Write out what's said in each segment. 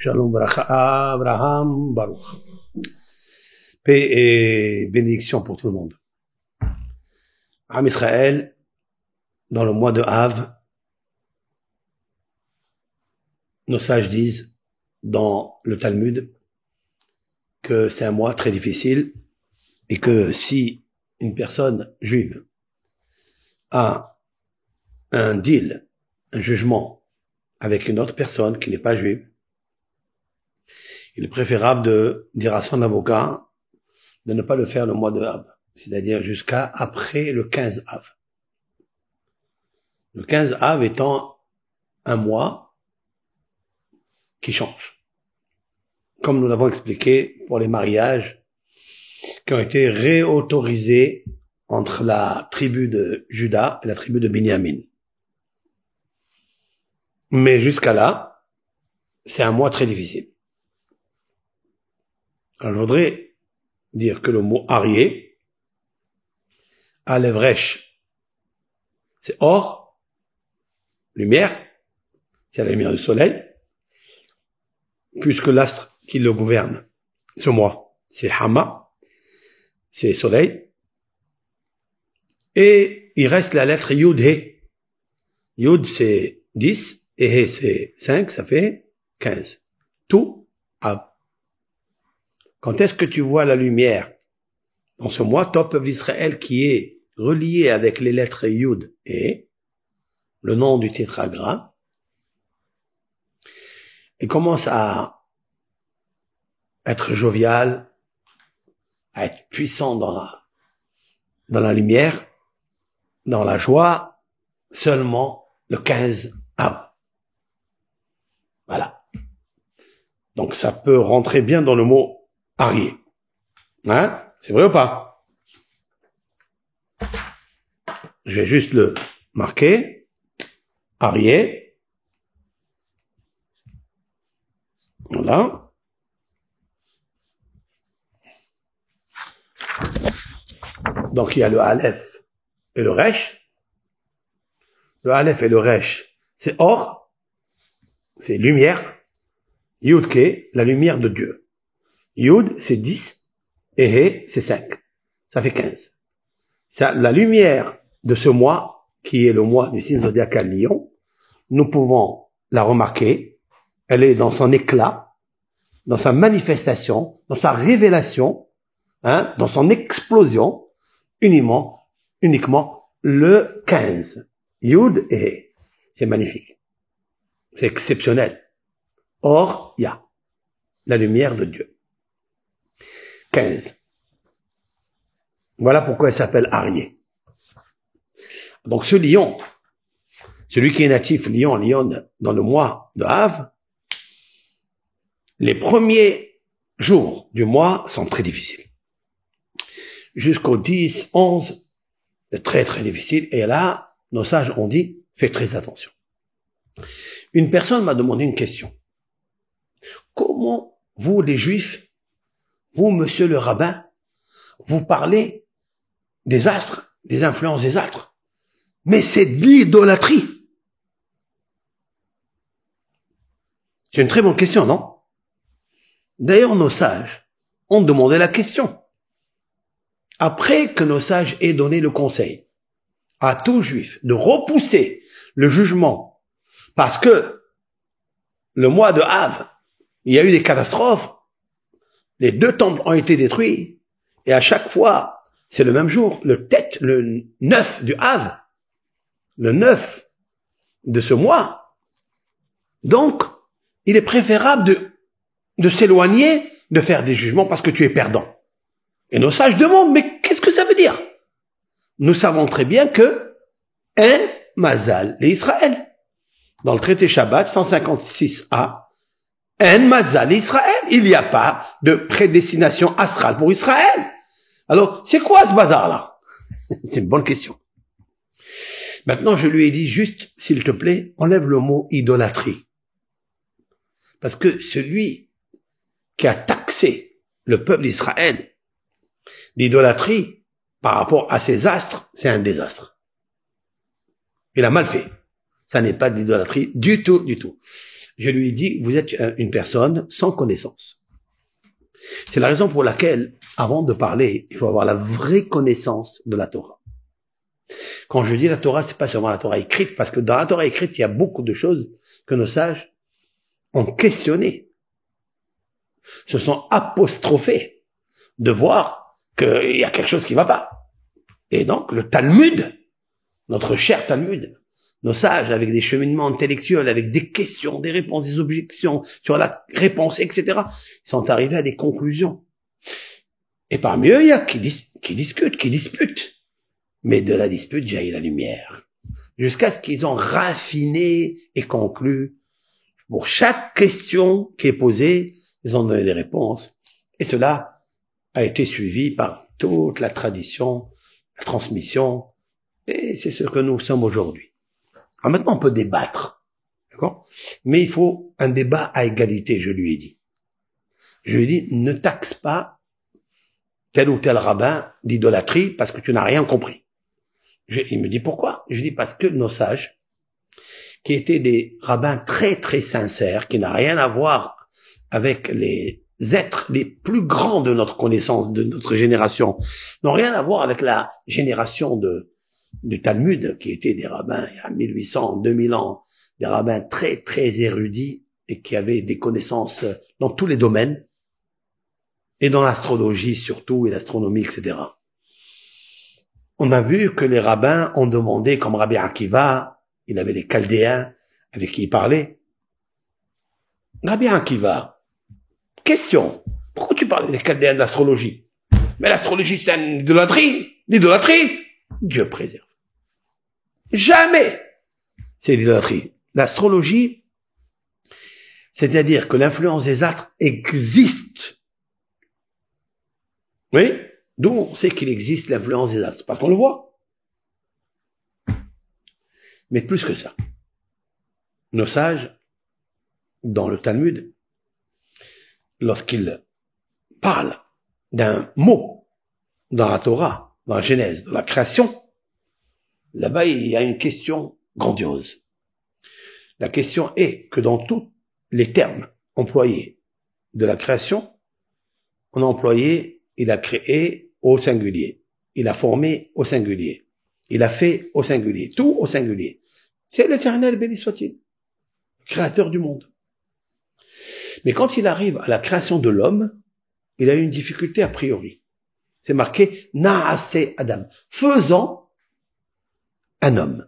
Shalom Abraham Baruch. Paix et bénédiction pour tout le monde. Am Israël, dans le mois de Av, nos sages disent dans le Talmud que c'est un mois très difficile et que si une personne juive a un deal, un jugement avec une autre personne qui n'est pas juive, il est préférable de dire à son avocat de ne pas le faire le mois de Av, c'est-à-dire jusqu'à après le 15 Av. Le 15 Av étant un mois qui change. Comme nous l'avons expliqué pour les mariages qui ont été réautorisés entre la tribu de Judas et la tribu de Binyamin. Mais jusqu'à là, c'est un mois très difficile. Alors, je voudrais dire que le mot arié, Alevrech, c'est or, lumière, c'est la lumière du soleil, puisque l'astre qui le gouverne, ce mois, c'est Hama, c'est soleil, et il reste la lettre Yud He. Yud c'est 10, et He c'est 5, ça fait 15. Tout Ab. Quand est-ce que tu vois la lumière? Dans ce mois, toi, peuple d'Israël, qui est relié avec les lettres Yud et le nom du tétragramme, et commence à être jovial, à être puissant dans la, dans la lumière, dans la joie, seulement le 15 av. Voilà. Donc ça peut rentrer bien dans le mot Arié. Hein? C'est vrai ou pas? Je vais juste le marquer. Arié. Voilà. Donc il y a le Aleph et le Resh. Le Aleph et le Resh, c'est or, c'est lumière. Yudke, la lumière de Dieu. Yud, c'est 10, et c'est 5. Ça fait 15. Ça, la lumière de ce mois, qui est le mois du signe zodiacal Lion, nous pouvons la remarquer. Elle est dans son éclat, dans sa manifestation, dans sa révélation, hein, dans son explosion, uniquement, uniquement le 15. Yud et. C'est magnifique. C'est exceptionnel. Or, il y a la lumière de Dieu. 15. Voilà pourquoi elle s'appelle Arié. Donc ce lion, celui qui est natif lion, lion dans le mois de Havre, les premiers jours du mois sont très difficiles. Jusqu'au 10, 11, c'est très très difficile. Et là, nos sages ont dit, fais très attention. Une personne m'a demandé une question. Comment vous, les juifs, vous, monsieur le rabbin, vous parlez des astres, des influences des astres. Mais c'est de l'idolâtrie. C'est une très bonne question, non? D'ailleurs, nos sages ont demandé la question. Après que nos sages aient donné le conseil à tout juif de repousser le jugement parce que le mois de Havre, il y a eu des catastrophes, les deux temples ont été détruits, et à chaque fois, c'est le même jour, le tête, le 9 du Havre, le 9 de ce mois. Donc, il est préférable de, de s'éloigner, de faire des jugements parce que tu es perdant. Et nos sages demandent, mais qu'est-ce que ça veut dire? Nous savons très bien que un mazal, les Israël. Dans le traité Shabbat 156a, en mazal Israël. Il n'y a pas de prédestination astrale pour Israël. Alors, c'est quoi ce bazar-là? C'est une bonne question. Maintenant, je lui ai dit juste, s'il te plaît, enlève le mot idolâtrie. Parce que celui qui a taxé le peuple d'Israël d'idolâtrie par rapport à ses astres, c'est un désastre. Il a mal fait. Ça n'est pas d'idolâtrie du tout, du tout. Je lui ai dit, vous êtes une personne sans connaissance. C'est la raison pour laquelle, avant de parler, il faut avoir la vraie connaissance de la Torah. Quand je dis la Torah, c'est pas seulement la Torah écrite, parce que dans la Torah écrite, il y a beaucoup de choses que nos sages ont questionnées, se sont apostrophés de voir qu'il y a quelque chose qui va pas. Et donc, le Talmud, notre cher Talmud, nos sages, avec des cheminements intellectuels, avec des questions, des réponses, des objections sur la réponse, etc., sont arrivés à des conclusions. Et parmi eux, il y a qui, qui discutent, qui disputent. Mais de la dispute jaillit la lumière. Jusqu'à ce qu'ils ont raffiné et conclu. Pour chaque question qui est posée, ils ont donné des réponses. Et cela a été suivi par toute la tradition, la transmission. Et c'est ce que nous sommes aujourd'hui. Alors maintenant, on peut débattre. D'accord? Mais il faut un débat à égalité, je lui ai dit. Je lui ai dit, ne taxe pas tel ou tel rabbin d'idolâtrie parce que tu n'as rien compris. il me dit pourquoi? Je lui dis parce que nos sages, qui étaient des rabbins très très sincères, qui n'ont rien à voir avec les êtres les plus grands de notre connaissance, de notre génération, n'ont rien à voir avec la génération de du Talmud, qui étaient des rabbins il y a 1800, 2000 ans, des rabbins très, très érudits et qui avaient des connaissances dans tous les domaines, et dans l'astrologie surtout, et l'astronomie, etc. On a vu que les rabbins ont demandé, comme Rabbi Akiva, il avait les Chaldéens avec qui il parlait. Rabbi Akiva, question, pourquoi tu parles des Chaldéens d'astrologie Mais l'astrologie, c'est une idolâtrie, l'idolâtrie. Dieu préserve. Jamais c'est l'idolâtrie. L'astrologie, c'est-à-dire que l'influence des astres existe. Oui? D'où on sait qu'il existe l'influence des astres Parce qu'on le voit. Mais plus que ça. Nos sages, dans le Talmud, lorsqu'ils parlent d'un mot dans la Torah, dans la Genèse, dans la création, là-bas, il y a une question grandiose. La question est que dans tous les termes employés de la création, on a employé, il a créé au singulier. Il a formé au singulier. Il a fait au singulier. Tout au singulier. C'est l'éternel, béni soit-il. Créateur du monde. Mais quand il arrive à la création de l'homme, il a une difficulté a priori. C'est marqué Naase Adam. Faisant un homme.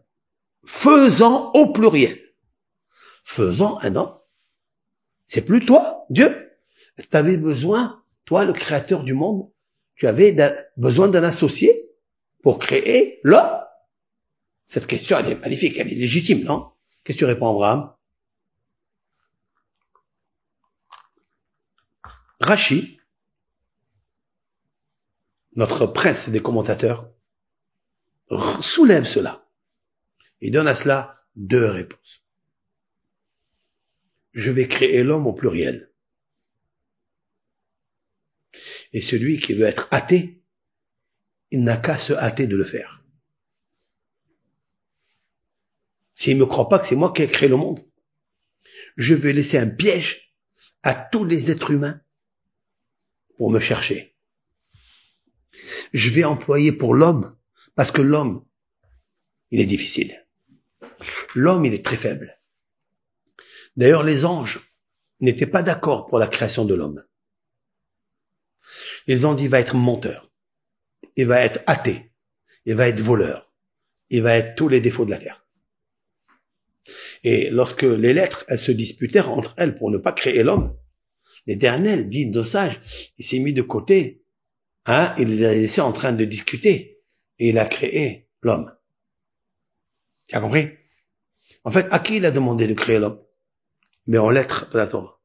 Faisant au pluriel. Faisant un homme. C'est plus toi, Dieu. Tu avais besoin, toi, le créateur du monde, tu avais besoin d'un associé pour créer l'homme. Cette question, elle est magnifique, elle est légitime, non? Qu'est-ce que tu réponds, Abraham? Rachi, notre prince des commentateurs, soulève cela. Il donne à cela deux réponses. Je vais créer l'homme au pluriel. Et celui qui veut être athée, il n'a qu'à se hâter de le faire. S'il ne me croit pas que c'est moi qui ai créé le monde, je vais laisser un piège à tous les êtres humains pour me chercher je vais employer pour l'homme, parce que l'homme, il est difficile. L'homme, il est très faible. D'ailleurs, les anges n'étaient pas d'accord pour la création de l'homme. Ont dit, il va être menteur, il va être athée, il va être voleur, il va être tous les défauts de la terre. Et lorsque les lettres, se disputèrent entre elles pour ne pas créer l'homme, l'éternel dit de sage, il s'est mis de côté Hein, il a en train de discuter. Et il a créé l'homme. Tu as compris? En fait, à qui il a demandé de créer l'homme? Mais en lettres de la Torah.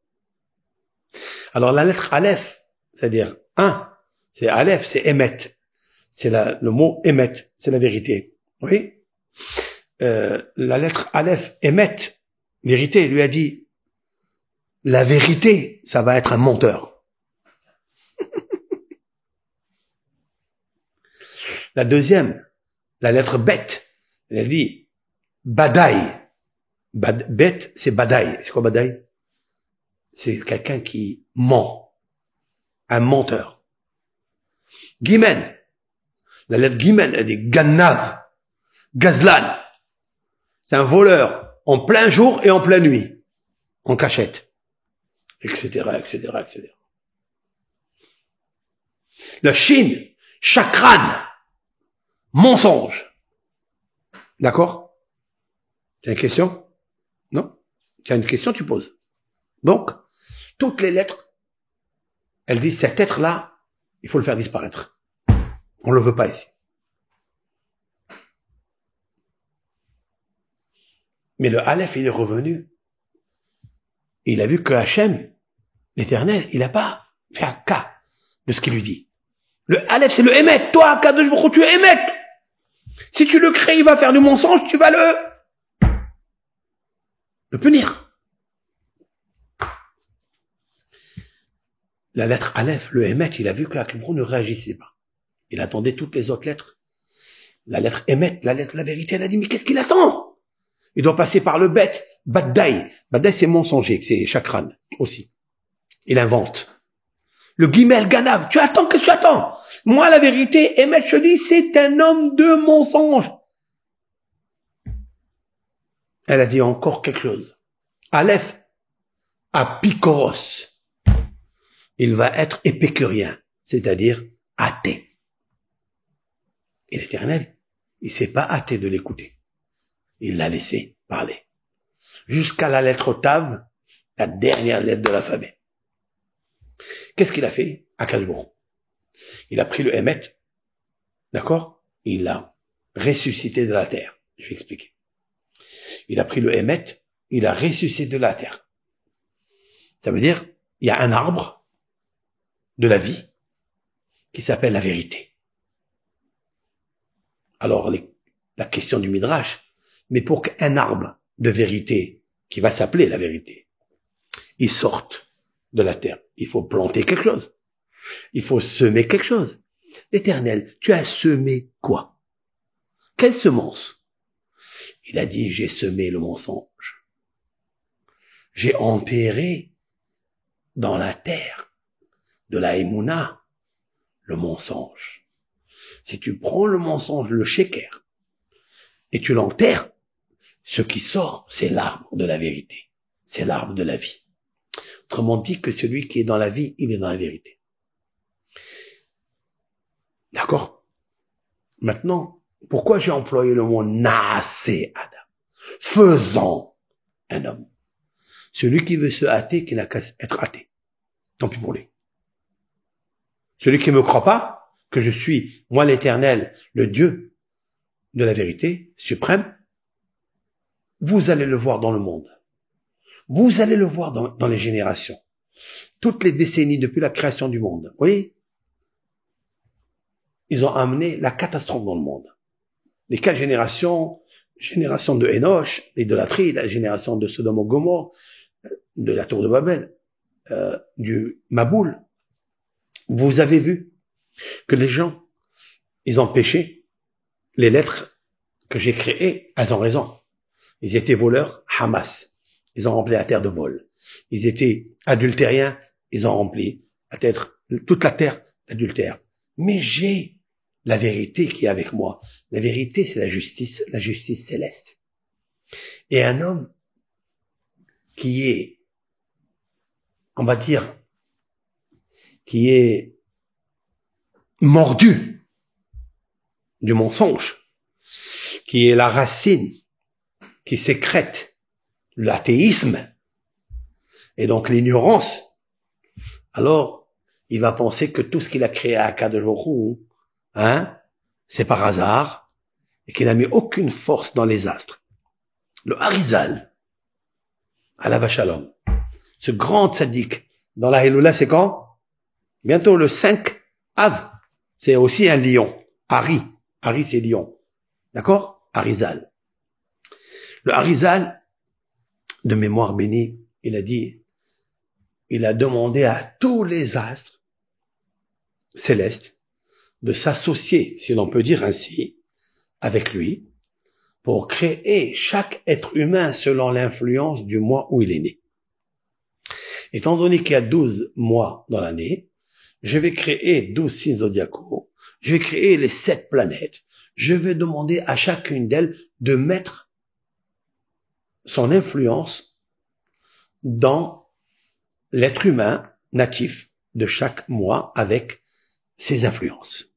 Alors la lettre Aleph, c'est-à-dire un, c'est Aleph, c'est Emet. C'est le mot Emet, c'est la vérité. Oui? Euh, La lettre Aleph, Emet, vérité, lui a dit, la vérité, ça va être un menteur. La deuxième, la lettre bête, elle dit Badaï. Bad, bête, c'est badaï. C'est quoi badaï C'est quelqu'un qui ment. Un menteur. Guimen. La lettre Guimen, elle dit Gannav. Gazlan. C'est un voleur en plein jour et en pleine nuit. En cachette. Etc., etc., etc. La Chine, chakran, mensonge. D'accord? Tu as une question? Non? Tu as une question, tu poses. Donc, toutes les lettres, elles disent cet être-là, il faut le faire disparaître. On le veut pas ici. Mais le Aleph, il est revenu. il a vu que Hachem, l'éternel, il n'a pas fait un cas de ce qu'il lui dit. Le Aleph, c'est le Emet. Toi, Kadosh Baruch tu es Emet. Si tu le crées, il va faire du mensonge, tu vas le, le punir. La lettre Aleph, le Emet, il a vu que Akibro ne réagissait pas. Il attendait toutes les autres lettres. La lettre Emet, la lettre la vérité, elle a dit, mais qu'est-ce qu'il attend? Il doit passer par le bête, Baddaï. Baddaï, c'est mensonger, c'est chakran aussi. Il invente. Le guimel ganav, tu attends, que tu attends? Moi, la vérité, je dis, c'est un homme de mensonge. Elle a dit encore quelque chose. Aleph, apicoros. Il va être épicurien, c'est-à-dire athée. Et l'éternel, il s'est pas hâté de l'écouter. Il l'a laissé parler. Jusqu'à la lettre Tav, la dernière lettre de l'alphabet. Qu'est-ce qu'il a fait à Kalbourg Il a pris le Hémet, d'accord? Il l'a ressuscité de la terre. Je vais expliquer. Il a pris le Hémet, il a ressuscité de la terre. Ça veut dire, il y a un arbre de la vie qui s'appelle la vérité. Alors, la question du Midrash, mais pour qu'un arbre de vérité, qui va s'appeler la vérité, il sorte de la terre, il faut planter quelque chose. Il faut semer quelque chose. Éternel, tu as semé quoi? Quelle semence? Il a dit, j'ai semé le mensonge. J'ai enterré dans la terre de la Emouna le mensonge. Si tu prends le mensonge, le sheker, et tu l'enterres, ce qui sort, c'est l'arbre de la vérité. C'est l'arbre de la vie. Autrement dit que celui qui est dans la vie, il est dans la vérité. D'accord Maintenant, pourquoi j'ai employé le mot naasé Adam? Faisant un homme. Celui qui veut se hâter, qui n'a qu'à être hâté. Tant pis pour lui. Celui qui ne me croit pas, que je suis, moi l'éternel, le Dieu de la vérité suprême, vous allez le voir dans le monde. Vous allez le voir dans, les générations. Toutes les décennies depuis la création du monde. Oui? Ils ont amené la catastrophe dans le monde. Les quatre générations, génération de Enoch, l'idolâtrie, la génération de Sodome et Gomorre, de la tour de Babel, euh, du Maboul. Vous avez vu que les gens, ils ont péché. Les lettres que j'ai créées, elles ont raison. Ils étaient voleurs, Hamas. Ils ont rempli la terre de vol. Ils étaient adultériens, ils ont rempli la terre, toute la terre d'adultère. Mais j'ai la vérité qui est avec moi. La vérité, c'est la justice, la justice céleste. Et un homme qui est, on va dire, qui est mordu du mensonge, qui est la racine qui sécrète l'athéisme et donc l'ignorance, alors il va penser que tout ce qu'il a créé à Kadelohou, hein, c'est par hasard et qu'il n'a mis aucune force dans les astres. Le Harizal, à la Vachalom, ce grand sadique, dans la Helula, c'est quand? Bientôt le 5 Av. C'est aussi un lion. Hari. Hari, c'est lion. D'accord? Harizal. Le Harizal, de mémoire bénie, il a dit, il a demandé à tous les astres célestes de s'associer, si l'on peut dire ainsi, avec lui, pour créer chaque être humain selon l'influence du mois où il est né. Étant donné qu'il y a 12 mois dans l'année, je vais créer 12 signes zodiacaux, je vais créer les sept planètes, je vais demander à chacune d'elles de mettre son influence dans l'être humain natif de chaque mois avec ses influences.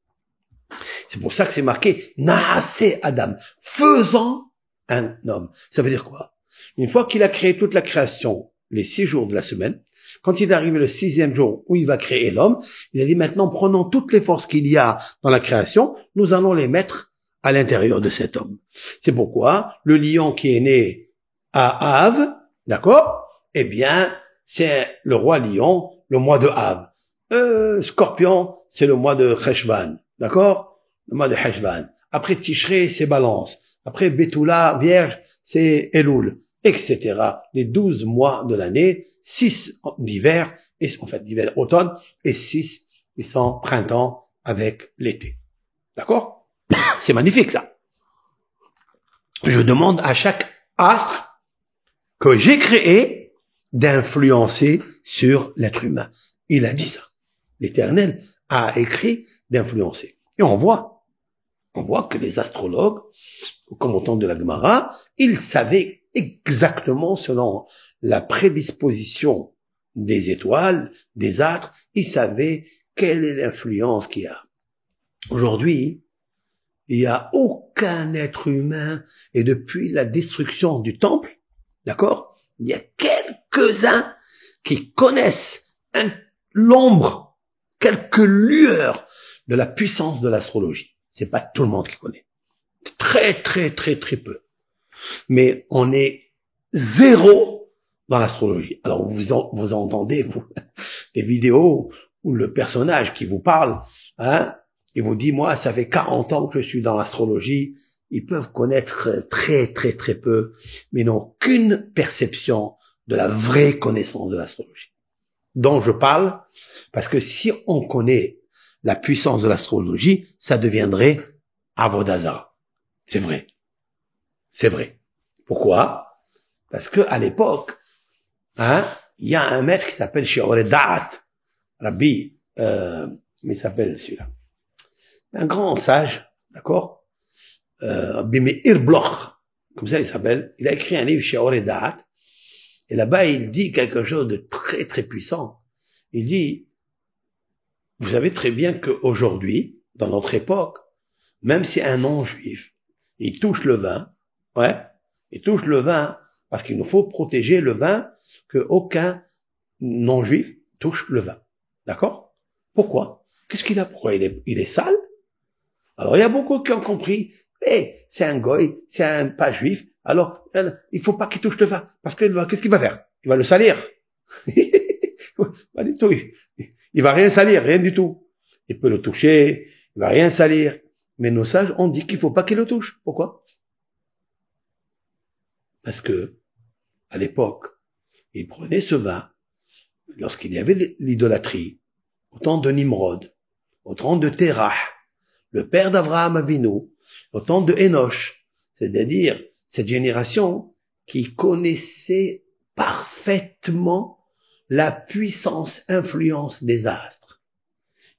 C'est pour ça que c'est marqué Naase Adam, faisant un homme. Ça veut dire quoi? Une fois qu'il a créé toute la création, les six jours de la semaine, quand il est arrivé le sixième jour où il va créer l'homme, il a dit maintenant prenons toutes les forces qu'il y a dans la création, nous allons les mettre à l'intérieur de cet homme. C'est pourquoi le lion qui est né à Av, d'accord? Eh bien, c'est le roi lion, le mois de Av. Euh, scorpion, c'est le mois de Cheshvan, d'accord? Le mois de Cheshvan. Après Tishré, c'est Balance. Après Betula, Vierge, c'est Elul, etc. Les douze mois de l'année, six d'hiver, et en fait d'hiver automne, et six qui sont printemps avec l'été. D'accord? C'est magnifique ça. Je demande à chaque astre que j'ai créé d'influencer sur l'être humain. Il a dit ça. L'Éternel a écrit d'influencer. Et on voit, on voit que les astrologues, au commentant de la Gemara, ils savaient exactement selon la prédisposition des étoiles, des astres, ils savaient quelle est l'influence qu'il y a. Aujourd'hui, il n'y a aucun être humain, et depuis la destruction du temple, d'accord, il y a quelques-uns qui connaissent l'ombre, quelques lueurs de la puissance de l'astrologie. C'est pas tout le monde qui connaît. Très, très, très, très peu. Mais on est zéro dans l'astrologie. Alors vous, vous entendez vous, des vidéos où le personnage qui vous parle, hein, il vous dit, moi, ça fait 40 ans que je suis dans l'astrologie. Ils peuvent connaître très, très, très peu, mais n'ont aucune perception de la vraie connaissance de l'astrologie. Dont je parle, parce que si on connaît la puissance de l'astrologie, ça deviendrait Avodazara. C'est vrai. C'est vrai. Pourquoi? Parce que à l'époque, hein, il y a un maître qui s'appelle Da'at, Rabbi, euh, mais s'appelle celui-là un grand sage, d'accord? Euh, Irbloch, comme ça il s'appelle. Il a écrit un livre chez Oredat, et là-bas il dit quelque chose de très très puissant. Il dit, vous savez très bien qu'aujourd'hui, dans notre époque, même si un non-juif, il touche le vin, ouais, il touche le vin, parce qu'il nous faut protéger le vin, que aucun non-juif touche le vin. D'accord? Pourquoi? Qu'est-ce qu'il a? Pourquoi il est, il est sale? Alors il y a beaucoup qui ont compris, eh, c'est un goy, c'est un pas juif, alors euh, il faut pas qu'il touche le vin, parce que qu'est-ce qu'il va faire? Il va le salir. pas du tout. Il va rien salir, rien du tout. Il peut le toucher, il va rien salir. Mais nos sages ont dit qu'il faut pas qu'il le touche. Pourquoi? Parce que à l'époque, il prenait ce vin lorsqu'il y avait l'idolâtrie, au temps de Nimrod, au temps de Terah, le père d'Abraham Avinu, au temps de Enoch, c'est-à-dire cette génération qui connaissait parfaitement la puissance influence des astres.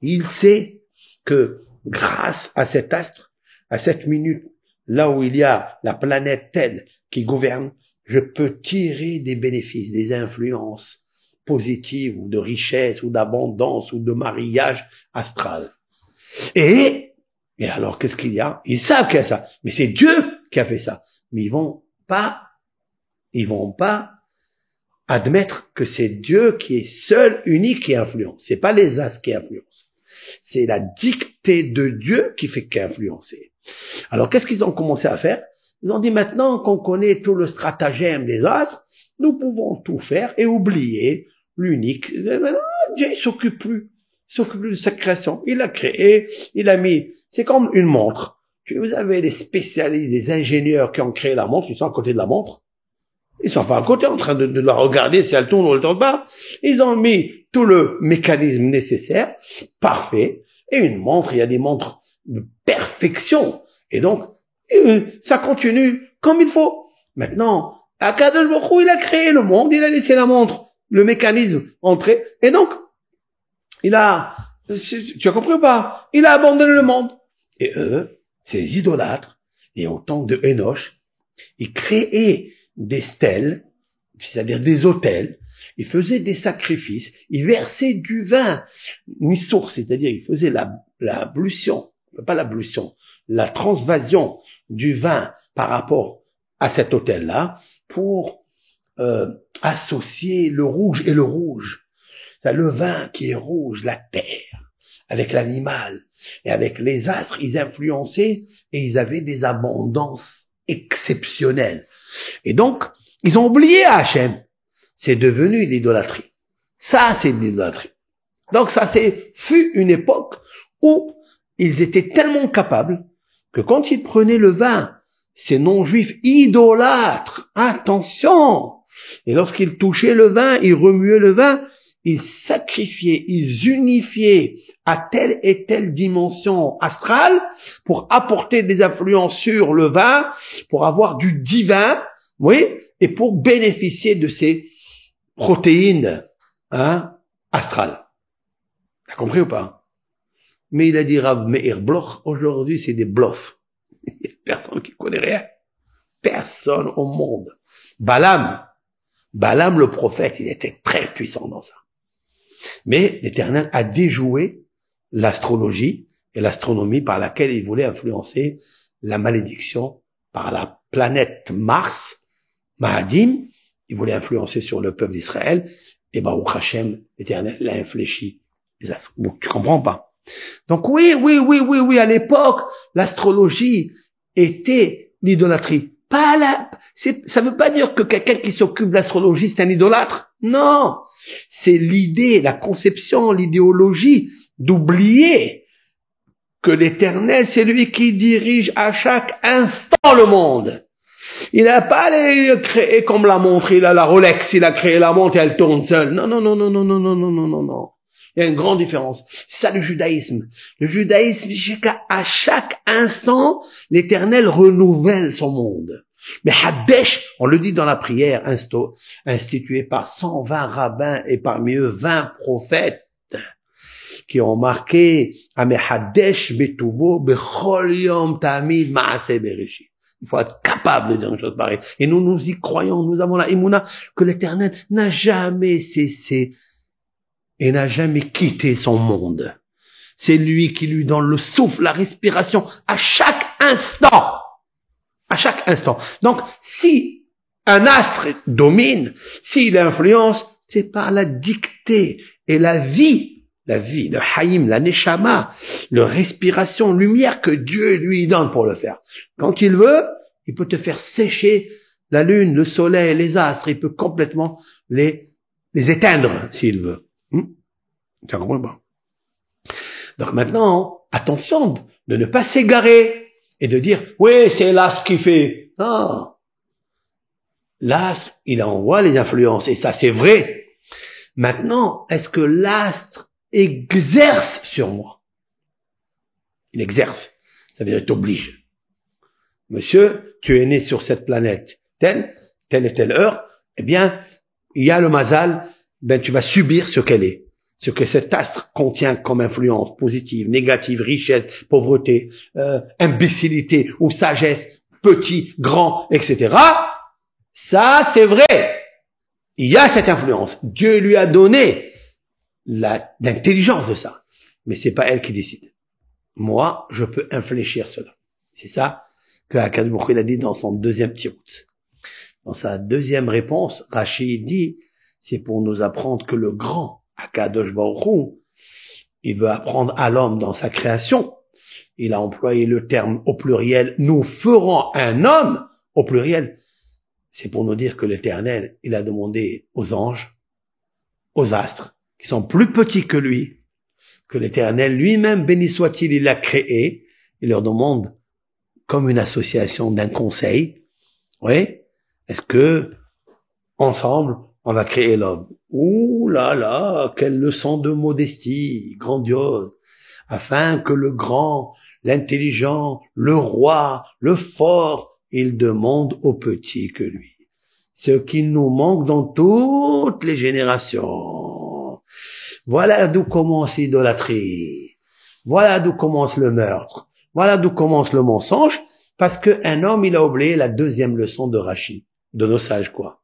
Il sait que grâce à cet astre, à cette minute, là où il y a la planète telle qui gouverne, je peux tirer des bénéfices, des influences positives ou de richesse ou d'abondance ou de mariage astral. Et et alors, qu'est-ce qu'il y a? Ils savent qu'il y a ça. Mais c'est Dieu qui a fait ça. Mais ils vont pas, ils vont pas admettre que c'est Dieu qui est seul, unique qui influence. C'est pas les as qui influencent. C'est la dictée de Dieu qui fait qu'influencer. Alors, qu'est-ce qu'ils ont commencé à faire? Ils ont dit maintenant qu'on connaît tout le stratagème des astres, nous pouvons tout faire et oublier l'unique. Dieu ne s'occupe plus s'occupe de sa création. Il a créé, il a mis, c'est comme une montre. Vous avez des spécialistes, des ingénieurs qui ont créé la montre, ils sont à côté de la montre. Ils sont pas à côté en train de, la regarder si elle tourne ou elle tourne pas. Ils ont mis tout le mécanisme nécessaire, parfait. Et une montre, il y a des montres de perfection. Et donc, Et ça continue comme il faut. Maintenant, Akadosh Baruch il a créé le monde, il a laissé la montre, le mécanisme entrer, et donc, il a, tu as compris ou pas Il a abandonné le monde. Et eux, ces idolâtres, et au temps de Enoch, ils créaient des stèles, c'est-à-dire des hôtels, ils faisaient des sacrifices, ils versaient du vin, une source, c'est-à-dire ils faisaient la, l'ablution, pas l'ablution, la transvasion du vin par rapport à cet hôtel-là pour euh, associer le rouge et le rouge. C'est le vin qui est rouge, la terre, avec l'animal et avec les astres, ils influençaient et ils avaient des abondances exceptionnelles. Et donc, ils ont oublié Hachem. C'est devenu l'idolâtrie. Ça, c'est l'idolâtrie. Donc ça, c'est fut une époque où ils étaient tellement capables que quand ils prenaient le vin, ces non-juifs idolâtres, attention, et lorsqu'ils touchaient le vin, ils remuaient le vin, ils sacrifiaient, ils unifiaient à telle et telle dimension astrale pour apporter des influences sur le vin, pour avoir du divin, oui, et pour bénéficier de ces protéines hein, astrales. T'as compris ou pas? Mais il a dit Rab Meir Bloch, aujourd'hui c'est des bluffs. Il n'y a personne qui connaît rien. Personne au monde. Balaam, Balaam le prophète, il était très puissant dans ça. Mais l'Éternel a déjoué l'astrologie et l'astronomie par laquelle il voulait influencer la malédiction par la planète Mars, Mahadim, il voulait influencer sur le peuple d'Israël, et Baruch Hashem, l'Éternel l'a infléchi. tu comprends pas Donc oui, oui, oui, oui, oui, à l'époque, l'astrologie était l'idolâtrie. Pas la, ça veut pas dire que quelqu'un qui s'occupe de l'astrologie, c'est un idolâtre. Non. C'est l'idée, la conception, l'idéologie d'oublier que l'éternel, c'est lui qui dirige à chaque instant le monde. Il n'a pas créé comme la montre, il a la Rolex, il a créé la montre et elle tourne seule. Non, non, non, non, non, non, non, non, non, non, non. Il y a une grande différence. C'est ça le judaïsme. Le judaïsme, c'est qu'à chaque instant, l'éternel renouvelle son monde. Mais Hadesh, on le dit dans la prière instituée par 120 rabbins et parmi eux 20 prophètes qui ont marqué Hadesh betuvo bechol yom tamid maase. Il faut être capable de dire une chose pareille. Et nous, nous y croyons, nous avons la imuna que l'éternel n'a jamais cessé et n'a jamais quitté son monde. C'est lui qui lui donne le souffle, la respiration à chaque instant à chaque instant. Donc, si un astre domine, s'il influence, c'est par la dictée et la vie, la vie, le haïm, la neshama, le respiration, lumière que Dieu lui donne pour le faire. Quand il veut, il peut te faire sécher la lune, le soleil, les astres, il peut complètement les, les éteindre s'il veut. Compris Donc maintenant, attention de ne pas s'égarer et de dire, oui, c'est l'astre qui fait. Non. L'astre, il envoie les influences, et ça c'est vrai. Maintenant, est-ce que l'astre exerce sur moi? Il exerce. Ça veut dire, il t'oblige. Monsieur, tu es né sur cette planète, telle, telle et telle heure, eh bien, il y a le mazal, ben tu vas subir ce qu'elle est ce que cet astre contient comme influence positive, négative, richesse, pauvreté, euh, imbécilité ou sagesse, petit, grand, etc. Ça, c'est vrai. Il y a cette influence. Dieu lui a donné l'intelligence de ça. Mais c'est pas elle qui décide. Moi, je peux infléchir cela. C'est ça que Akadmoukh a dit dans son deuxième tirut. Dans sa deuxième réponse, Rachid dit, c'est pour nous apprendre que le grand Il veut apprendre à l'homme dans sa création. Il a employé le terme au pluriel, nous ferons un homme au pluriel. C'est pour nous dire que l'éternel, il a demandé aux anges, aux astres, qui sont plus petits que lui, que l'éternel lui-même, béni soit-il, il l'a créé, il leur demande, comme une association d'un conseil, oui, est-ce que, ensemble, on va créer l'homme. Ouh là là, quelle leçon de modestie, grandiose, afin que le grand l'intelligent, le roi, le fort, il demande au petit que lui. Ce qui nous manque dans toutes les générations. Voilà d'où commence l'idolâtrie. Voilà d'où commence le meurtre. Voilà d'où commence le mensonge. Parce qu'un homme, il a oublié la deuxième leçon de Rachid, de nos sages, quoi,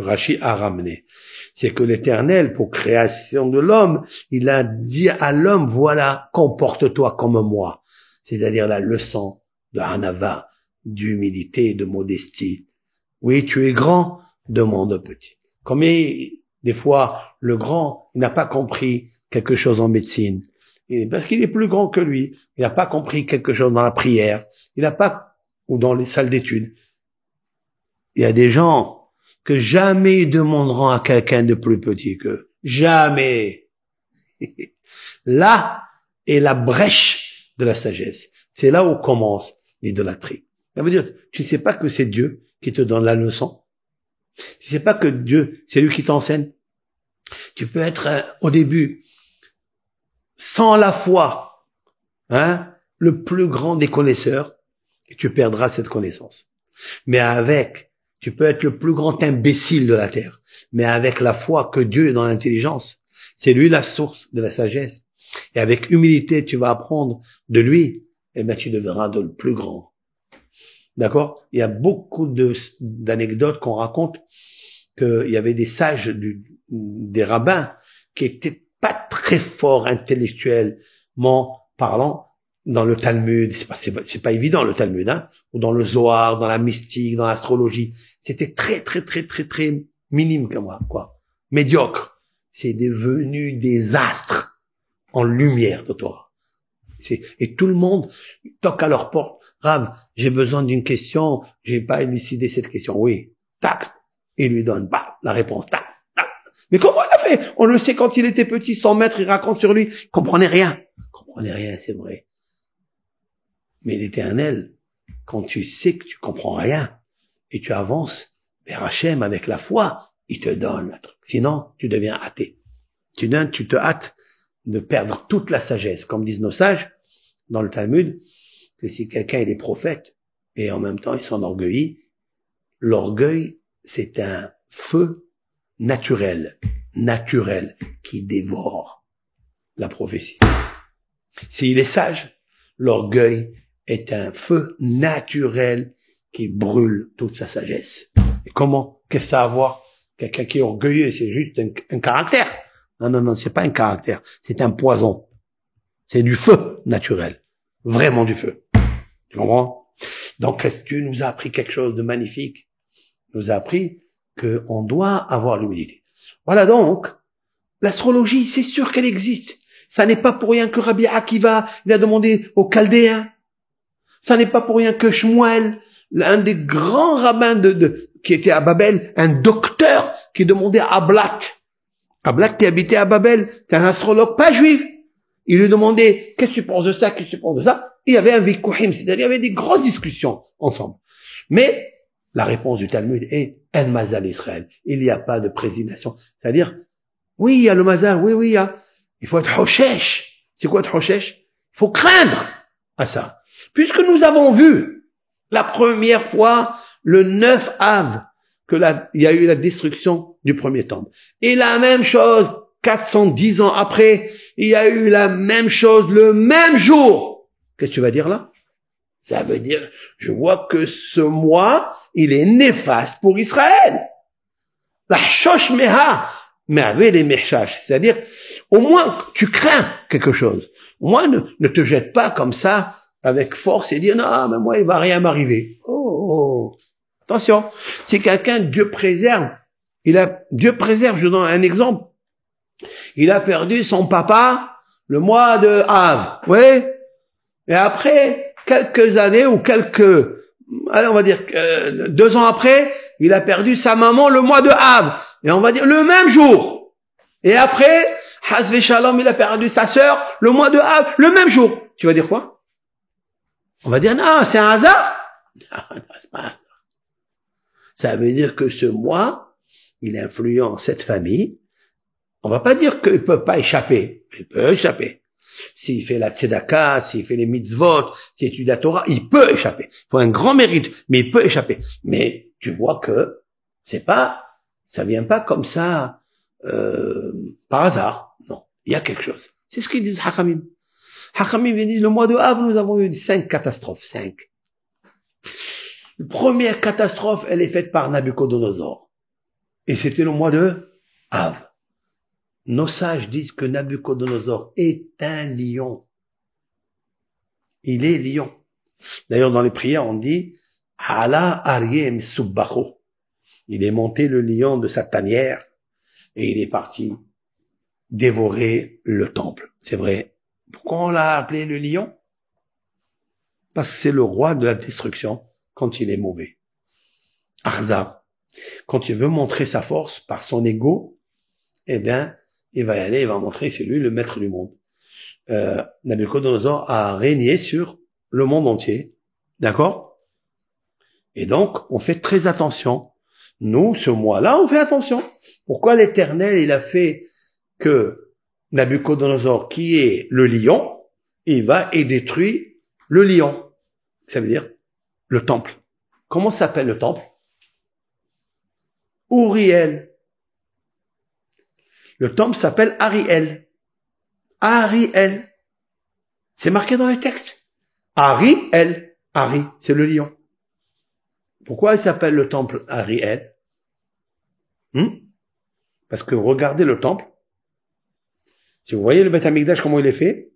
que Rachid a ramené. C'est que l'éternel, pour création de l'homme, il a dit à l'homme, voilà, comporte-toi comme moi. C'est-à-dire la leçon de Hanava, d'humilité, de modestie. Oui, tu es grand, demande au petit. Comme des fois, le grand n'a pas compris quelque chose en médecine. Parce qu'il est plus grand que lui. Il n'a pas compris quelque chose dans la prière. Il n'a pas ou dans les salles d'études. Il y a des gens que jamais ils demanderont à quelqu'un de plus petit qu'eux. Jamais. Là est la brèche de la sagesse. C'est là où commence l'idolâtrie. Ça veut dire, tu sais pas que c'est Dieu qui te donne la leçon? Tu sais pas que Dieu, c'est lui qui t'enseigne? Tu peux être euh, au début sans la foi, hein, le plus grand des connaisseurs, et tu perdras cette connaissance. Mais avec, tu peux être le plus grand imbécile de la terre, mais avec la foi que Dieu est dans l'intelligence, c'est lui la source de la sagesse. Et avec humilité, tu vas apprendre de lui, et ben tu deviendras de le plus grand. D'accord? Il y a beaucoup d'anecdotes qu'on raconte qu'il y avait des sages, du, des rabbins, qui étaient pas très forts intellectuellement parlant, dans le Talmud, c'est pas, c'est pas, évident le Talmud, hein, ou dans le Zohar, dans la mystique, dans l'astrologie. C'était très, très, très, très, très minime comme moi, quoi. Médiocre. C'est devenu des astres en lumière de. C'est, et tout le monde toque à leur porte. Rav, j'ai besoin d'une question, j'ai pas élucidé cette question. Oui. Tac. Il lui donne, bah, la réponse. Tac. Tac. Mais comment il a fait? On le sait quand il était petit, son maître, il raconte sur lui. Il comprenait rien. Il comprenait rien, c'est vrai. Mais l'éternel, quand tu sais que tu comprends rien et tu avances vers Hachem avec la foi, il te donne la truc. Sinon, tu deviens athée. Tu, tu te hâtes de perdre toute la sagesse. Comme disent nos sages dans le Talmud, que si quelqu'un est prophète et en même temps il s'enorgueillit, l'orgueil, c'est un feu naturel, naturel, qui dévore la prophétie. S'il est sage, l'orgueil est un feu naturel qui brûle toute sa sagesse. Et comment? Qu'est-ce que ça a à voir? Quelqu'un qui est orgueilleux, c'est juste un, caractère. Non, non, non, c'est pas un caractère, c'est un poison. C'est du feu naturel. Vraiment du feu. Tu comprends? Donc, est-ce que Dieu nous a appris quelque chose de magnifique? Il nous a appris qu'on doit avoir l'humilité. Voilà donc, l'astrologie, c'est sûr qu'elle existe. Ça n'est pas pour rien que Rabbi Akiva, il a demandé aux Chaldéens ça n'est pas pour rien que Shmuel, l'un des grands rabbins de, qui était à Babel, un docteur qui demandait à Ablat, Ablat qui habitait à Babel, c'est un astrologue pas juif. Il lui demandait, qu'est-ce que tu penses de ça, qu'est-ce que tu penses de ça? Il y avait un vikouhim, c'est-à-dire il y avait des grosses discussions ensemble. Mais la réponse du Talmud est un mazal Israël. Il n'y a pas de présignation. C'est-à-dire, oui, il y a le mazal, oui, oui, il y a. Il faut être hoshesh. C'est quoi être? Il faut craindre à ça. Puisque nous avons vu la première fois le 9 Av que il y a eu la destruction du premier temple. Et la même chose, 410 ans après, il y a eu la même chose le même jour. Qu'est-ce que tu vas dire là? Ça veut dire, je vois que ce mois, il est néfaste pour Israël. La shosh meha, c'est-à-dire, au moins, tu crains quelque chose. Au moins, ne te jette pas comme ça avec force et dire non, mais moi il va rien m'arriver. Oh, oh, oh, attention, si quelqu'un Dieu préserve, il a Dieu préserve. Je donne un exemple. Il a perdu son papa le mois de Av, oui. Et après quelques années ou quelques, allez, on va dire euh, deux ans après, il a perdu sa maman le mois de Av. Et on va dire le même jour. Et après, Hasve Shalom, il a perdu sa sœur le mois de Av, le même jour. Tu vas dire quoi? On va dire, non, c'est un hasard. Non, c'est pas un hasard. Ça veut dire que ce moi, il influence cette famille. On va pas dire qu'il peut pas échapper. Il peut échapper. s'il fait la tzedaka, s'il fait les mitzvot, s'il étudie la Torah, il peut échapper. Il faut un grand mérite, mais il peut échapper. Mais tu vois que c'est pas, ça vient pas comme ça euh, par hasard. Non, il y a quelque chose. C'est ce qu'ils disent Hakamim. Hakamim dit le mois de Av, nous avons eu cinq catastrophes, cinq. La première catastrophe, elle est faite par Nabucodonosor. Et c'était le mois de Av. Nos sages disent que Nabucodonosor est un lion. Il est lion. D'ailleurs, dans les prières, on dit Ala Ariem Subbacho. Il est monté le lion de sa tanière et il est parti dévorer le temple. C'est vrai. Pourquoi on l'a appelé le lion? Parce que c'est le roi de la destruction quand il est mauvais. Arza, quand il veut montrer sa force par son ego, eh bien, il va y aller, il va montrer, c'est lui le maître du monde. Euh, Nabucodonosor a régné sur le monde entier. D'accord? Et donc, on fait très attention. Nous, ce mois-là, on fait attention. Pourquoi l'Éternel, il a fait que Nabucodonosor, qui est le lion, il va et détruit le lion. Ça veut dire le temple. Comment s'appelle le temple? Uriel. Le temple s'appelle Ariel. Ariel. C'est marqué dans les textes. Ariel. Ari, c'est le lion. Pourquoi il s'appelle le temple Ariel? Hmm? Parce que regardez le temple. Si vous voyez le Beth Amikdash, comment il est fait,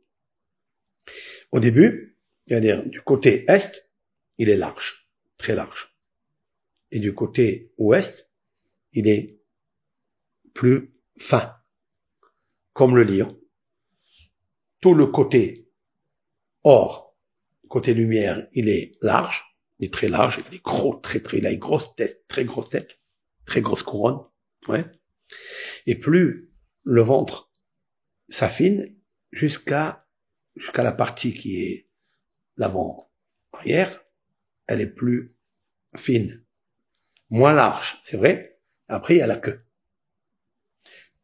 au début, c'est-à-dire du côté est, il est large, très large. Et du côté ouest, il est plus fin, comme le lion. Tout le côté or, côté lumière, il est large, il est très large, il est gros, très très, il a une grosse tête, très grosse tête, très grosse couronne, ouais. Et plus le ventre s'affine jusqu'à jusqu'à la partie qui est l'avant arrière, elle est plus fine, moins large, c'est vrai. Après, il y a la queue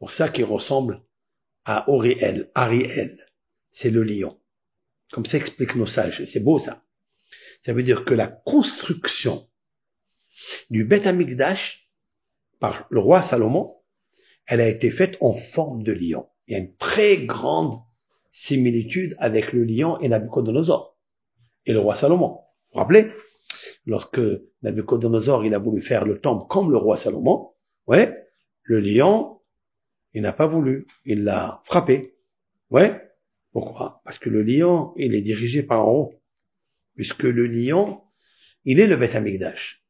pour ça qu'il ressemble à Oriel, Ariel. C'est le lion. Comme ça explique nos sages. C'est beau ça. Ça veut dire que la construction du Beth Amikdash par le roi Salomon, elle a été faite en forme de lion. Il y a une très grande similitude avec le lion et Nabucodonosor et le roi Salomon. Vous vous rappelez? Lorsque Nabucodonosor il a voulu faire le temple comme le roi Salomon, ouais, le lion il n'a pas voulu. Il l'a frappé. Ouais. Pourquoi? Parce que le lion, il est dirigé par en haut. Puisque le lion, il est le Beth Amikdash.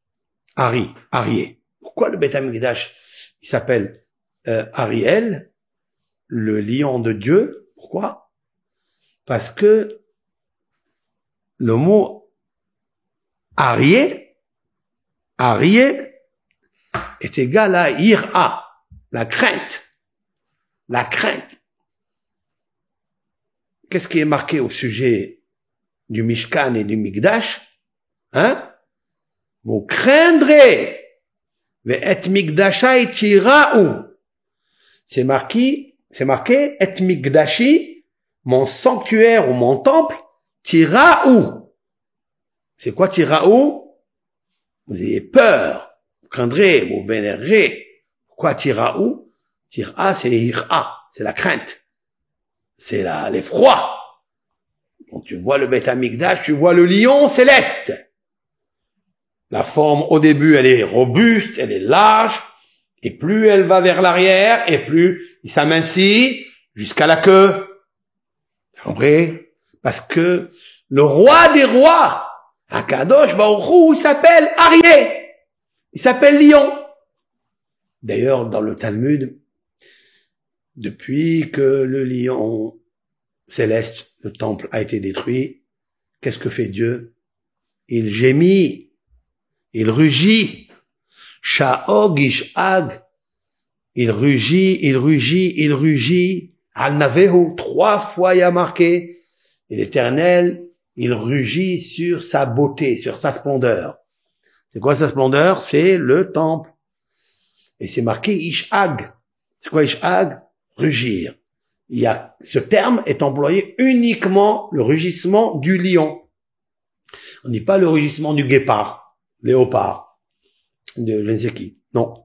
Ari, Arié. Pourquoi le Beth Amikdash, il s'appelle euh, Ariel, le lion de Dieu. Pourquoi? Parce que le mot Arié, Arié, est égal à Ira, la crainte. La crainte. Qu'est-ce qui est marqué au sujet du Mishkan et du Migdash Hein? Vous craindrez. C'est marqué, c'est marqué et Migdashi, mon sanctuaire ou mon temple, tira'u. C'est quoi tira'u Vous avez peur, vous craindrez, vous vénérez. Pourquoi tira'u Tira, c'est ira, c'est la crainte. C'est l'effroi. Quand tu vois le Beth Amikdash, tu vois le lion céleste. La forme, au début, elle est robuste, elle est large, et plus elle va vers l'arrière, et plus il s'amincit jusqu'à la queue. Vous comprenez? Parce que le roi des rois, Akadosh Baruch il s'appelle Arié. Il s'appelle lion. D'ailleurs, dans le Talmud, depuis que le lion céleste, le temple, a été détruit, qu'est-ce que fait Dieu? Il gémit, il rugit. Sha'og ish'ag. Il rugit, il rugit, il rugit. Al-Navehu, trois fois il a marqué. Et l'éternel, il rugit sur sa beauté, sur sa splendeur. C'est quoi sa splendeur? C'est le temple. Et c'est marqué Ish'ag. C'est quoi Ish'ag? Rugir. il y a, ce terme est employé uniquement le rugissement du lion. On dit pas le rugissement du guépard, léopard, de l'Ezeki. Non.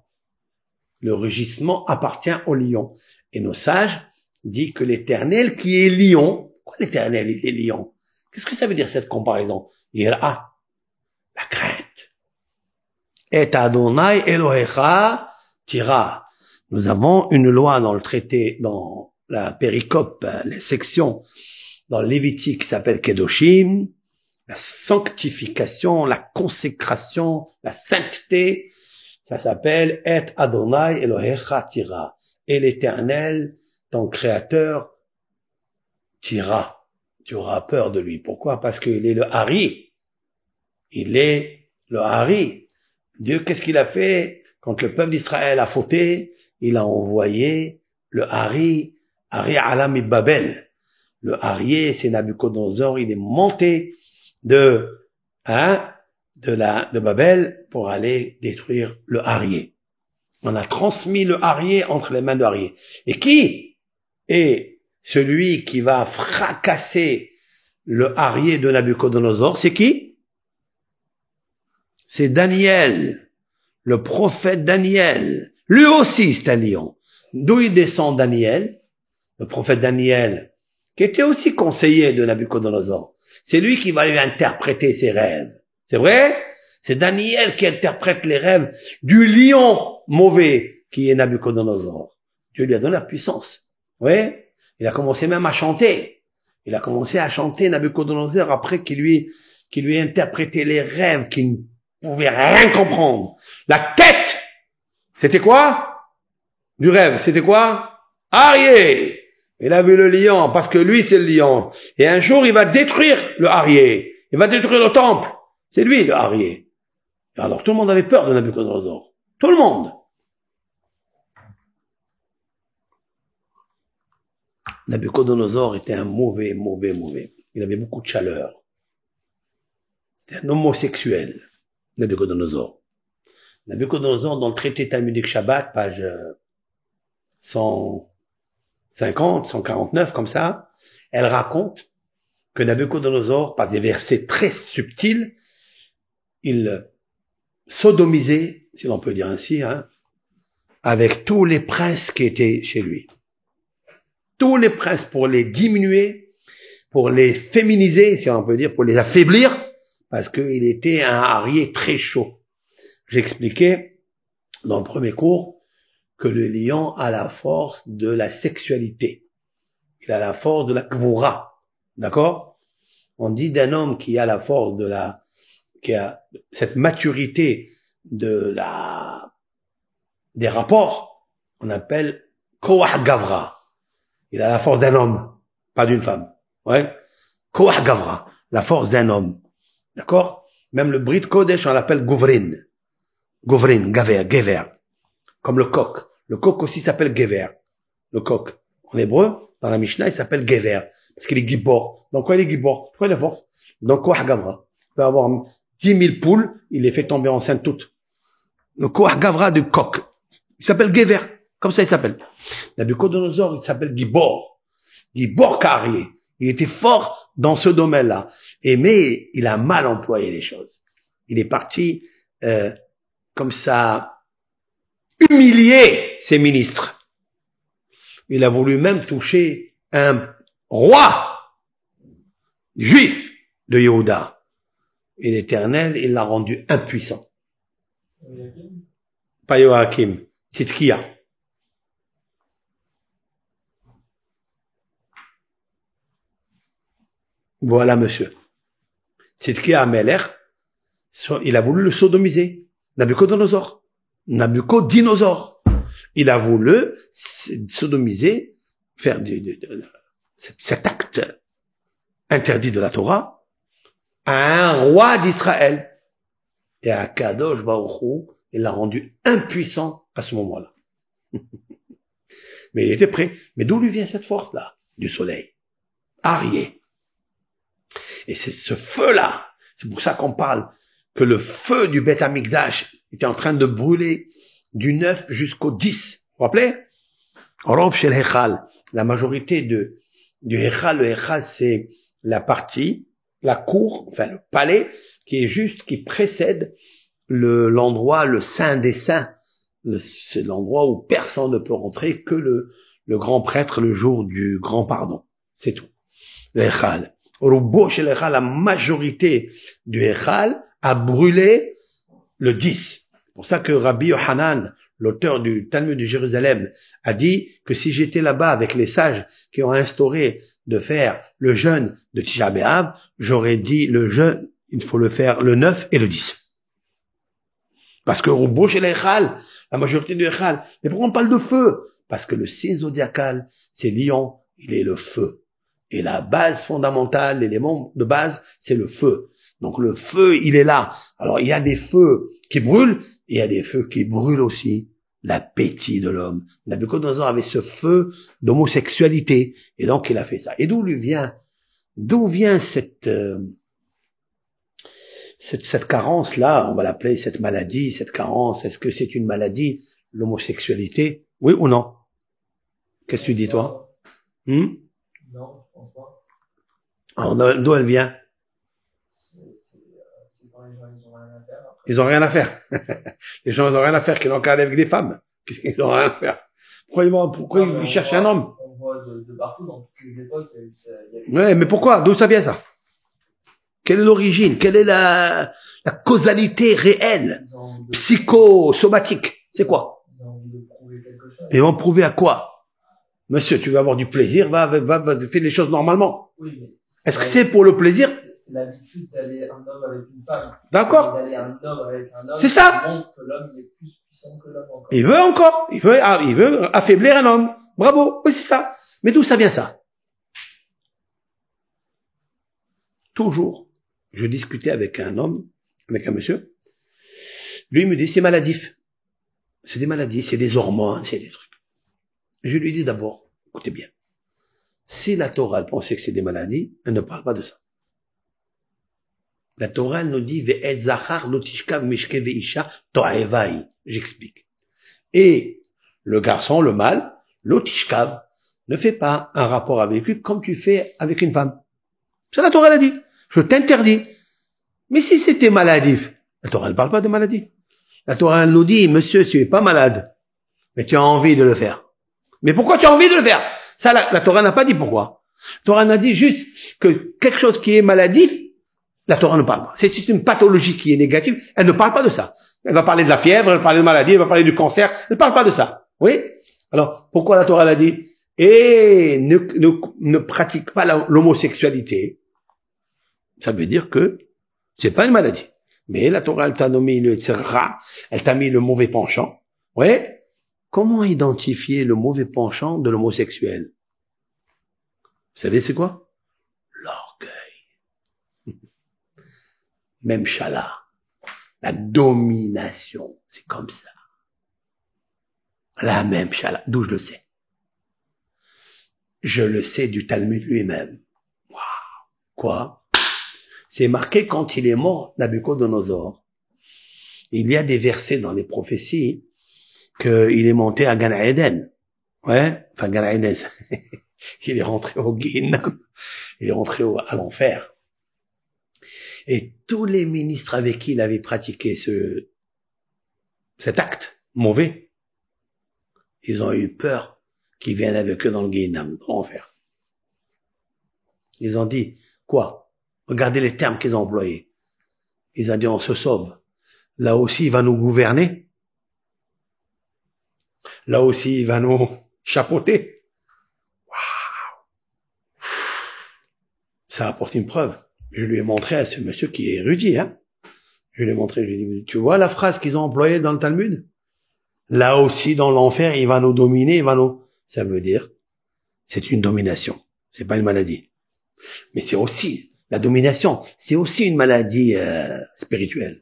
Le rugissement appartient au lion. Et nos sages disent que l'éternel qui est lion, quoi l'éternel est lion? Qu'est-ce que ça veut dire cette comparaison? Ira, la crainte. Et Adonai Elohecha tira. Nous avons une loi dans le traité, dans la péricope, les sections dans Lévitique qui s'appelle Kedoshim, la sanctification, la consécration, la sainteté, ça s'appelle Et Adonai Elohecha tira. Et l'éternel, ton créateur, tira. Tu auras peur de lui. Pourquoi? Parce qu'il est le Hari. Il est le Hari. Dieu, qu'est-ce qu'il a fait? Quand le peuple d'Israël a fauté, il a envoyé le Hari, Hari Alam Babel. Le Hari, c'est Nabucodonosor, il est monté de, hein, de la, de Babel pour aller détruire le Harier. On a transmis le Harier entre les mains de Harier. Et qui est celui qui va fracasser le Harier de Nabucodonosor? C'est qui? C'est Daniel, le prophète Daniel. Lui aussi, c'est un lion. D'où il descend Daniel? Le prophète Daniel, qui était aussi conseiller de Nabucodonosor. C'est lui qui va lui interpréter ses rêves. C'est vrai? C'est Daniel qui interprète les rêves du lion mauvais qui est Nabucodonosor. Dieu lui a donné la puissance. Oui Il a commencé même à chanter. Il a commencé à chanter Nabucodonosor après qu'il lui, qu'il lui a interprété les rêves qu'il ne pouvait rien comprendre. La tête C'était quoi? Du rêve, c'était quoi? Arié il a vu le lion parce que lui c'est le lion. Et un jour il va détruire le Harier. Il va détruire le temple. C'est lui le Harier. Alors tout le monde avait peur de Nabucodonosor. Tout le monde. Nabucodonosor était un mauvais, mauvais, mauvais. Il avait beaucoup de chaleur. C'était un homosexuel, Nabucodonosor. Nabucodonosor, dans le traité talmudique Shabbat, page 100, 50, 149 comme ça, elle raconte que Nabucodonosor, par des versets très subtils, il sodomisait, si l'on peut dire ainsi, hein, avec tous les princes qui étaient chez lui. Tous les princes pour les diminuer, pour les féminiser, si on peut dire, pour les affaiblir, parce qu'il était un harrier très chaud. J'expliquais dans le premier cours que le lion a la force de la sexualité. Il a la force de la kvura. D'accord? On dit d'un homme qui a la force de la, qui a cette maturité de la, des rapports, on appelle koah gavra. Il a la force d'un homme, pas d'une femme. Ouais? Koah gavra. La force d'un homme. D'accord? Même le Brit Kodesh, on l'appelle Gouvrin. Gouvrin, Gaver, Gever comme le coq. Le coq aussi s'appelle Gever. Le coq. En hébreu, dans la Mishnah, il s'appelle Gever. Parce qu'il est gibor. Donc, quoi il est gibor? Quoi il est force? Donc, quoi Gavra? Il peut avoir 10 000 poules, il les fait tomber enceintes toutes. Le Koach Gavra du coq. Il s'appelle Gever. Comme ça, il s'appelle. Nabucodonosor, il s'appelle Gibor. Gibor Carrier. Il était fort dans ce domaine-là. Et mais, il a mal employé les choses. Il est parti, euh, comme ça, humilier ses ministres. Il a voulu même toucher un roi juif de Yehuda. Et l'éternel, il l'a rendu impuissant. Pas Joachim, Tzidkia. Voilà, monsieur. Tzidkia Ameler, il a voulu le sodomiser. Nabucodonosor. Nabucodonosor. Il a voulu sodomiser, faire du, cet acte interdit de la Torah à un roi d'Israël. Et à Kadosh Baruch il l'a rendu impuissant à ce moment-là. Mais il était prêt. Mais d'où lui vient cette force-là? Du soleil. Arié. Et c'est ce feu-là. C'est pour ça qu'on parle que le feu du Beth Amikdash était en train de brûler du 9 jusqu'au 10. Vous vous rappelez Rov chez la majorité de, du Hechal, le Hechal, c'est la partie, la cour, enfin le palais, qui est juste, qui précède le, l'endroit, le saint des saints. C'est l'endroit où personne ne peut rentrer que le, le grand prêtre le jour du grand pardon. C'est tout. Le Echal. Au chez l'Echal, la majorité du Echal a brûlé le 10. C'est pour ça que Rabbi Yohanan, l'auteur du Talmud de Jérusalem, a dit que si j'étais là-bas avec les sages qui ont instauré de faire le jeûne de Tisha j'aurais dit le jeûne, il faut le faire le 9 et le 10. Parce que Rubo chez l'Echal, la majorité du Echal. Mais pourquoi on parle de feu? Parce que le signe zodiacal, c'est lion, il est le feu. Et la base fondamentale, l'élément de base, c'est le feu. Donc le feu, il est là. Alors il y a des feux qui brûlent, et il y a des feux qui brûlent aussi. L'appétit de l'homme. Nabucodonosor avait ce feu d'homosexualité, et donc il a fait ça. Et d'où lui vient, d'où vient cette, euh, cette, cette carence-là, on va l'appeler cette maladie, cette carence, est-ce que c'est une maladie, l'homosexualité? Oui ou non? Qu'est-ce que tu dis toi? Hmm? Non, je pense pas. Alors d'où elle vient? Ils ont rien à faire. les gens, ils ont rien à faire qu'ils n'ont qu'à aller avec des femmes. Qu'est-ce qu'ils ont rien à faire Pourquoi ils, vont, pourquoi ils, ils cherchent un homme? On voit de, de, partout, dans toutes les époques, il y a eu ça. Il y a eu... Ouais, mais pourquoi? D'où ça vient ça? Quelle est l'origine? Quelle est la, la causalité réelle? Psychosomatique C'est quoi? de prouver quelque chose. Ils vont prouver à quoi? Monsieur, tu veux avoir du plaisir, va, va, va, faire les choses normalement. Oui, Est-ce que c'est pour le plaisir? C'est l'habitude d'aller un homme avec une femme. D'accord. D'aller un homme avec un homme. C'est ça. que l'homme il est plus puissant que l'homme encore. Il veut encore, il veut, ah, il veut affaiblir un homme. Bravo, oui c'est ça. Mais d'où ça vient ça? Toujours, je discutais avec un homme, avec un monsieur. Lui il me dit c'est maladif, c'est des maladies, c'est des hormones, c'est des trucs. Je lui dis d'abord, écoutez bien, si la Torah pensait que c'est des maladies, elle ne parle pas de ça. La Torah nous dit. J'explique. Et le garçon, le mâle, lotishkav, ne fait pas un rapport avec lui comme tu fais avec une femme. Ça la Torah l'a dit. Je t'interdis. Mais si c'était maladif, la Torah ne parle pas de maladie. La Torah nous dit, monsieur, tu es pas malade, mais tu as envie de le faire. Mais pourquoi tu as envie de le faire? Ça, la, la Torah n'a pas dit pourquoi. La Torah n'a dit juste que quelque chose qui est maladif, la Torah ne parle pas. C'est une pathologie qui est négative. Elle ne parle pas de ça. Elle va parler de la fièvre, elle va parler de maladie, elle va parler du cancer. Elle ne parle pas de ça. Oui? Alors, pourquoi la Torah l'a dit? Et ne, ne, ne pratique pas l'homosexualité. Ça veut dire que c'est pas une maladie. Mais la Torah, elle t'a nommé le tzera, elle t'a mis le mauvais penchant. Oui? Comment identifier le mauvais penchant de l'homosexuel? Vous savez c'est quoi L'orgueil. Même chala. La domination. C'est comme ça. La même chala. D'où je le sais? Je le sais du Talmud lui-même. Waouh Quoi? C'est marqué quand il est mort, Nabucodonosor. Il y a des versets dans les prophéties qu'il est monté à Gan Eden. Ouais, enfin Gan Eden, il est rentré au Guinam, il est rentré à l'enfer. Et tous les ministres avec qui il avait pratiqué ce, cet acte mauvais, ils ont eu peur qu'ils viennent avec eux dans le Guinam, dans l'enfer. Ils ont dit, quoi? Regardez les termes qu'ils ont employés. Ils ont dit, on se sauve. Là aussi, il va nous gouverner. Là aussi, il va nous chapeauter. Waouh Ça apporte une preuve. Je lui ai montré à ce monsieur qui est érudit, hein. Je lui ai montré, je lui ai dit, tu vois la phrase qu'ils ont employée dans le Talmud? Là aussi, dans l'enfer, il va nous dominer, il va nous... Ça veut dire, c'est une domination. C'est pas une maladie. Mais c'est aussi, la domination, c'est aussi une maladie euh, spirituelle.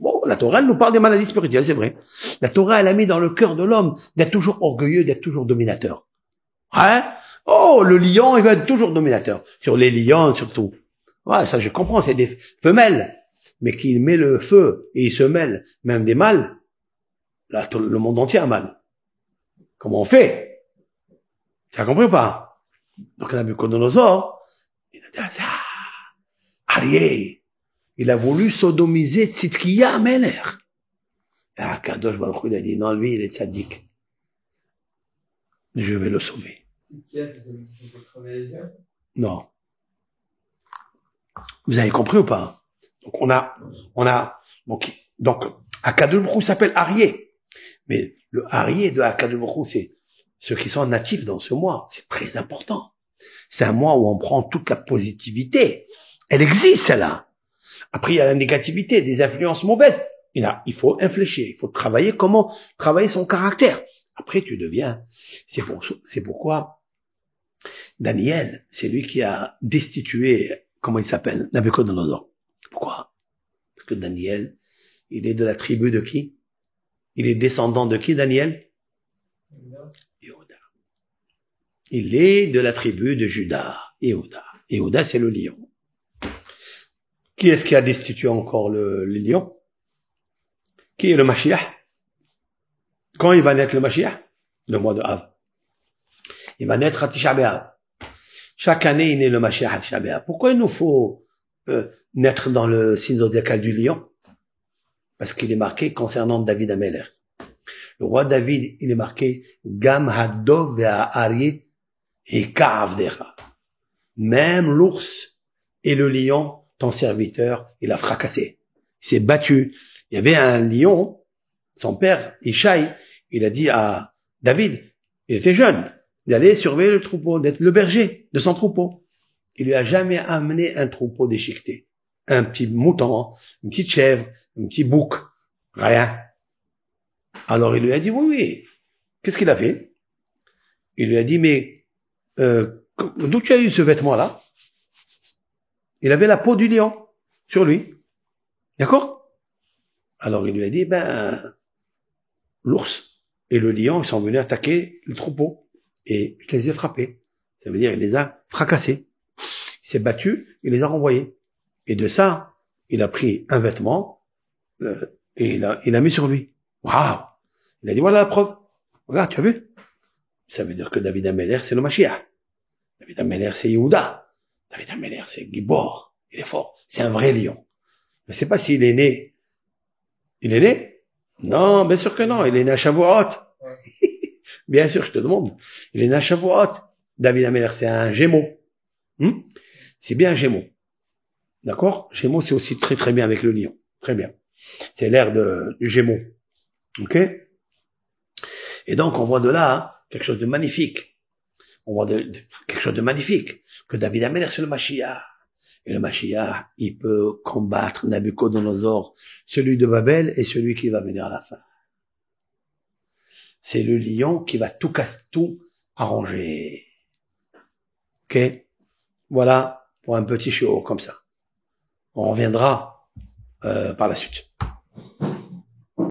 Bon, la Torah, elle nous parle des maladies spirituelles, c'est vrai. La Torah, elle a mis dans le cœur de l'homme d'être toujours orgueilleux, d'être toujours dominateur. Hein? Oh, le lion, il va être toujours dominateur. Sur les lions, surtout. Ouais, ça je comprends, c'est des femelles. Mais qui met le feu et il se mêle, même des mâles. Là, tout le monde entier a mal. comment on fait? Tu as compris ou pas? Donc Nabucodonosor, il a dit ah, ça, Arié, il a voulu sodomiser Tzidkiya Ameler. Et Akadosh Baruch il a dit non, lui, il est tzaddik. Je vais le sauver. Qui est c'est celui qui fait crever les yeux Non. Vous avez compris ou pas? Donc on a, on a, donc, donc s'appelle Arié. Mais le Arié de Akadosh c'est ceux qui sont natifs dans ce mois. C'est très important. C'est un mois où on prend toute la positivité. Elle existe, celle-là. Après, il y a la négativité, des influences mauvaises. Il, a, il faut infléchir, il faut travailler comment travailler son caractère. Après, tu deviens. C'est pour, c'est pourquoi Daniel, c'est lui qui a destitué, comment il s'appelle, Nabucodonosor. Pourquoi? Parce que Daniel, il est de la tribu de qui? Il est descendant de qui, Daniel? Yehuda. Il est de la tribu de Judas, Yehuda. Yehuda, c'est le lion. Qui est-ce qui a destitué encore le, lion? Qui est le Mashiach? Quand il va naître le Mashiach? Le mois de Av. Il va naître à Tisha. Chaque année, il naît le Mashiach B'Av. Pourquoi il nous faut euh, naître dans le signe zodiacal du lion? Parce qu'il est marqué concernant David Ameler. Le roi David, il est marqué Gam Hadov et. Même l'ours et le lion ton serviteur, il a fracassé. Il s'est battu. Il y avait un lion, son père, Ishaï, il a dit à David, il était jeune, d'aller surveiller le troupeau, d'être le berger de son troupeau. Il lui a jamais amené un troupeau déchiqueté. Un petit mouton, une petite chèvre, un petit bouc, rien. Alors il lui a dit, oui, oui. Qu'est-ce qu'il a fait? Il lui a dit, mais euh, d'où tu as eu ce vêtement-là? Il avait la peau du lion sur lui. D'accord? Alors il lui a dit, ben, l'ours et le lion, ils sont venus attaquer le troupeau. Et il les a frappés. Ça veut dire, il les a fracassés. Il s'est battu, il les a renvoyés. Et de ça, il a pris un vêtement euh, et il a, il a mis sur lui. Waouh Il a dit, voilà la preuve. Regarde, tu as vu? Ça veut dire que David Ameller, c'est le Mashiach. David Ameller, c'est Yehuda. David Ameller, c'est Gibor. Il est fort. C'est un vrai lion. Je ne sais pas s'il est né. Il est né? Non, bien sûr que non. Il est né à Shavuot. Bien sûr, je te demande. Il est Shavuot. David Ameller, c'est un gémeau. Hmm? c'est bien gémeau. D'accord? Gémeau, c'est aussi très très bien avec le lion. Très bien. C'est l'air du gémeau. Ok? Et donc, on voit de là hein, quelque chose de magnifique on voit quelque chose de magnifique, que David Ameller sur le Mashiach. Et le Mashiach, il peut combattre Nabucodonosor, celui de Babel et celui qui va venir à la fin. C'est le lion qui va tout casser, tout arranger. Ok? Voilà pour un petit show comme ça. On reviendra euh, par la suite.